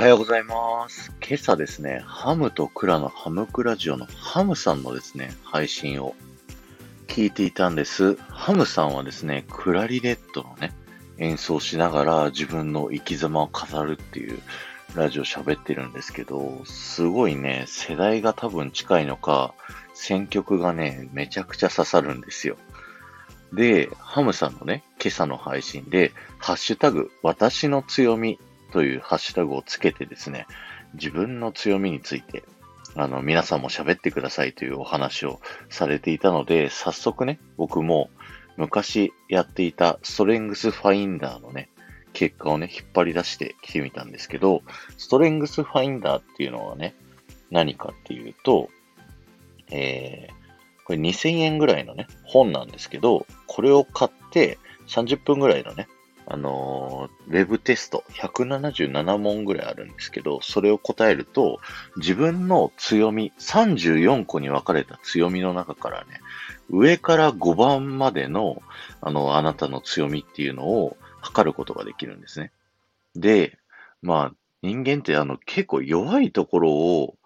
はようございます。今朝ですね、ハムとクラのハムクラジオのハムさんのですね、配信を聞いていたんです。ハムさんはですね、クラリネットのね、演奏しながら自分の生き様を語るっていうラジオ喋ってるんですけど、すごいね、世代が多分近いのか、選曲がね、めちゃくちゃ刺さるんですよ。で、ハムさんのね、今朝の配信で、ハッシュタグ、私の強みというハッシュタグをつけてですね、自分の強みについて、あの、皆さんも喋ってくださいというお話をされていたので、早速ね、僕も昔やっていたストレングスファインダーのね、結果をね、引っ張り出してきてみたんですけど、ストレングスファインダーっていうのはね、何かっていうと、えー、これ2000円ぐらいのね、本なんですけど、これを買って30分ぐらいのね、あのー、ウェブテスト177問ぐらいあるんですけど、それを答えると、自分の強み、34個に分かれた強みの中からね、上から5番までの、あの、あなたの強みっていうのを測ることができるんですね。で、まあ、人間ってあの、結構弱いところを、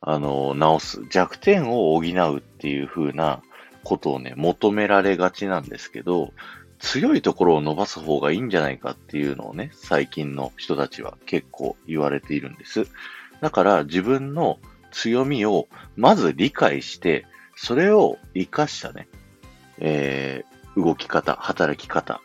あの、直す、弱点を補うっていう風なことをね、求められがちなんですけど、強いところを伸ばす方がいいんじゃないかっていうのをね、最近の人たちは結構言われているんです。だから自分の強みをまず理解して、それを活かしたね、えー、動き方、働き方、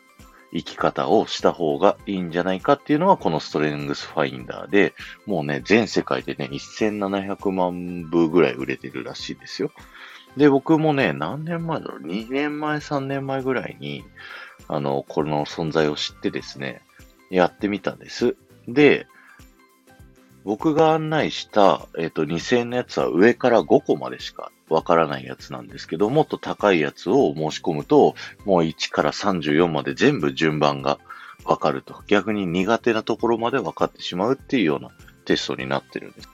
生き方をした方がいいんじゃないかっていうのがこのストレングスファインダーで、もうね、全世界でね、1700万部ぐらい売れてるらしいですよ。で、僕もね、何年前だろう ?2 年前、3年前ぐらいに、あの、この存在を知ってですね、やってみたんです。で、僕が案内した、えっ、と、2000円のやつは上から5個までしかわからないやつなんですけど、もっと高いやつを申し込むと、もう1から34まで全部順番がわかると。逆に苦手なところまで分かってしまうっていうようなテストになってるんです。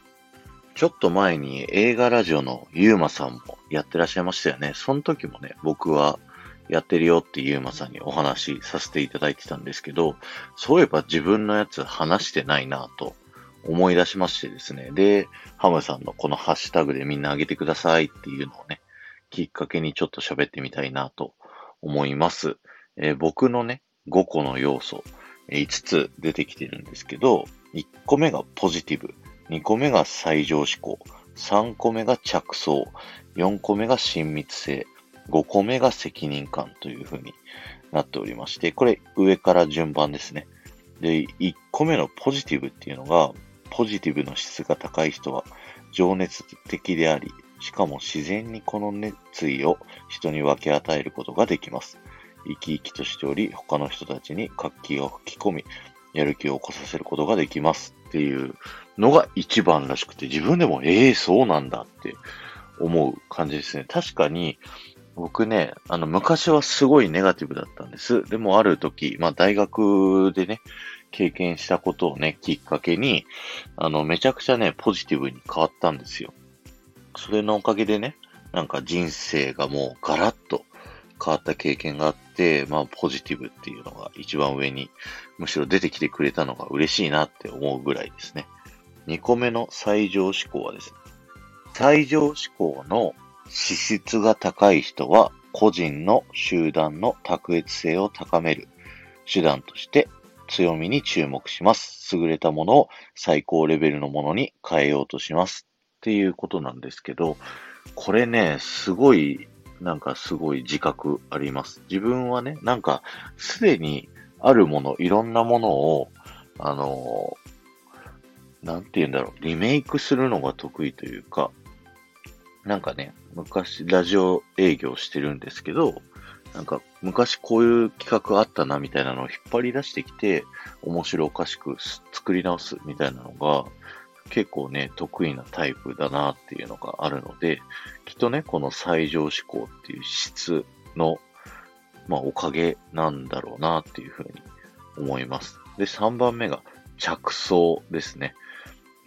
ちょっと前に映画ラジオのゆうまさんもやってらっしゃいましたよね。その時もね、僕はやってるよってゆうまさんにお話しさせていただいてたんですけど、そういえば自分のやつ話してないなと思い出しましてですね。で、ハムさんのこのハッシュタグでみんな上げてくださいっていうのをね、きっかけにちょっと喋ってみたいなと思います。えー僕のね、5個の要素、5つ出てきてるんですけど、1個目がポジティブ、2個目が最上思考、3個目が着想、4個目が親密性、5個目が責任感という風になっておりまして、これ上から順番ですね。で、1個目のポジティブっていうのが、ポジティブの質が高い人は情熱的であり、しかも自然にこの熱意を人に分け与えることができます。生き生きとしており、他の人たちに活気を吹き込み、やる気を起こさせることができますっていうのが一番らしくて、自分でも、ええー、そうなんだって思う感じですね。確かに、僕ね、あの、昔はすごいネガティブだったんです。でもある時、まあ大学でね、経験したことをね、きっかけに、あの、めちゃくちゃね、ポジティブに変わったんですよ。それのおかげでね、なんか人生がもうガラッと変わった経験があって、まあポジティブっていうのが一番上にむしろ出てきてくれたのが嬉しいなって思うぐらいですね。2個目の最上志向はですね、最上志向の資質が高い人は個人の集団の卓越性を高める手段として強みに注目します。優れたものを最高レベルのものに変えようとします。っていうことなんですけど、これね、すごい、なんかすごい自覚あります。自分はね、なんかすでにあるもの、いろんなものを、あの、なんて言うんだろう、リメイクするのが得意というか、なんかね、昔ラジオ営業してるんですけど、なんか昔こういう企画あったなみたいなのを引っ張り出してきて、面白おかしく作り直すみたいなのが、結構ね、得意なタイプだなっていうのがあるので、きっとね、この最上志向っていう質の、まあ、おかげなんだろうなっていうふうに思います。で、3番目が着想ですね。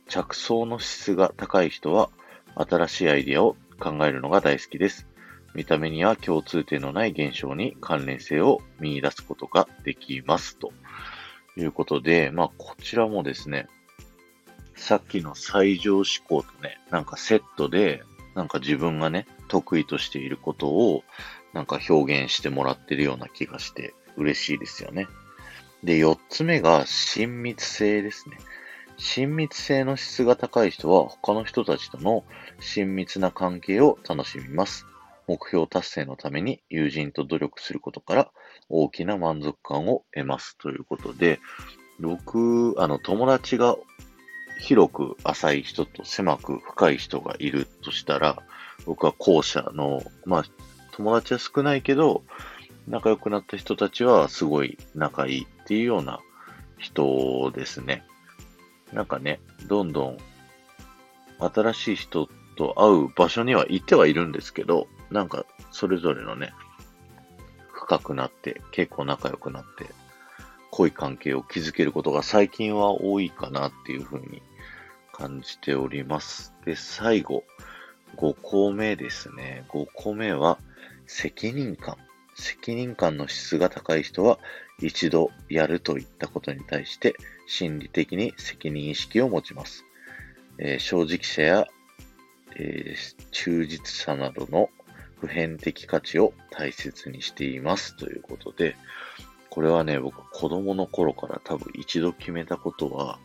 着想の質が高い人は、新しいアイディアを考えるのが大好きです。見た目には共通点のない現象に関連性を見出すことができます。ということで、まあ、こちらもですね、さっきの最上思考とね、なんかセットで、なんか自分がね、得意としていることを、なんか表現してもらってるような気がして嬉しいですよね。で、四つ目が親密性ですね。親密性の質が高い人は他の人たちとの親密な関係を楽しみます。目標達成のために友人と努力することから大きな満足感を得ますということで、僕、あの、友達が広く浅い人と狭く深い人がいるとしたら、僕は後者の、まあ、友達は少ないけど、仲良くなった人たちはすごい仲いいっていうような人ですね。なんかね、どんどん新しい人と会う場所には行ってはいるんですけど、なんかそれぞれのね、深くなって、結構仲良くなって、濃い関係を築けることが最近は多いかなっていうふうに感じております。で、最後、5個目ですね。5個目は、責任感。責任感の質が高い人は、一度やるといったことに対して、心理的に責任意識を持ちます。えー、正直者や、えー、忠実さなどの普遍的価値を大切にしていますということで、これはね、僕は子供の頃から多分一度決めたことは、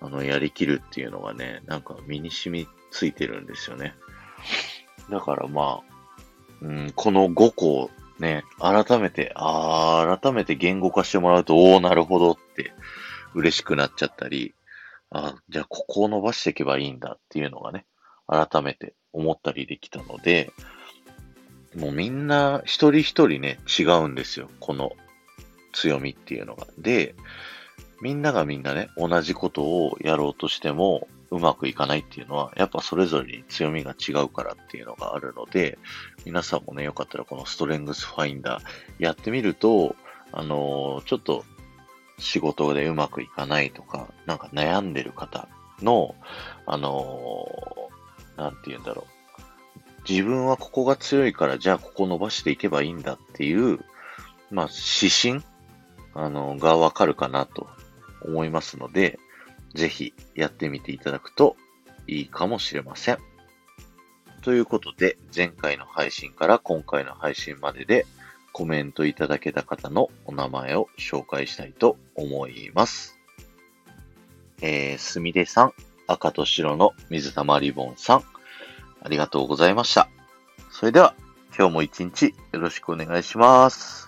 あの、やりきるっていうのがね、なんか身に染みついてるんですよね。だからまあ、うん、この5個をね、改めて、ああ、改めて言語化してもらうと、おお、なるほどって嬉しくなっちゃったり、あじゃあここを伸ばしていけばいいんだっていうのがね、改めて思ったりできたので、もうみんな一人一人ね、違うんですよ。この強みっていうのが。で、みんながみんなね、同じことをやろうとしてもうまくいかないっていうのは、やっぱそれぞれに強みが違うからっていうのがあるので、皆さんもね、よかったらこのストレングスファインダーやってみると、あのー、ちょっと仕事でうまくいかないとか、なんか悩んでる方の、あのー、なんて言うんだろう。自分はここが強いから、じゃあここ伸ばしていけばいいんだっていう、まあ、指針、あの、がわかるかなと思いますので、ぜひやってみていただくといいかもしれません。ということで、前回の配信から今回の配信まででコメントいただけた方のお名前を紹介したいと思います。えー、すみれさん、赤と白の水玉リボンさん、ありがとうございました。それでは、今日も一日よろしくお願いします。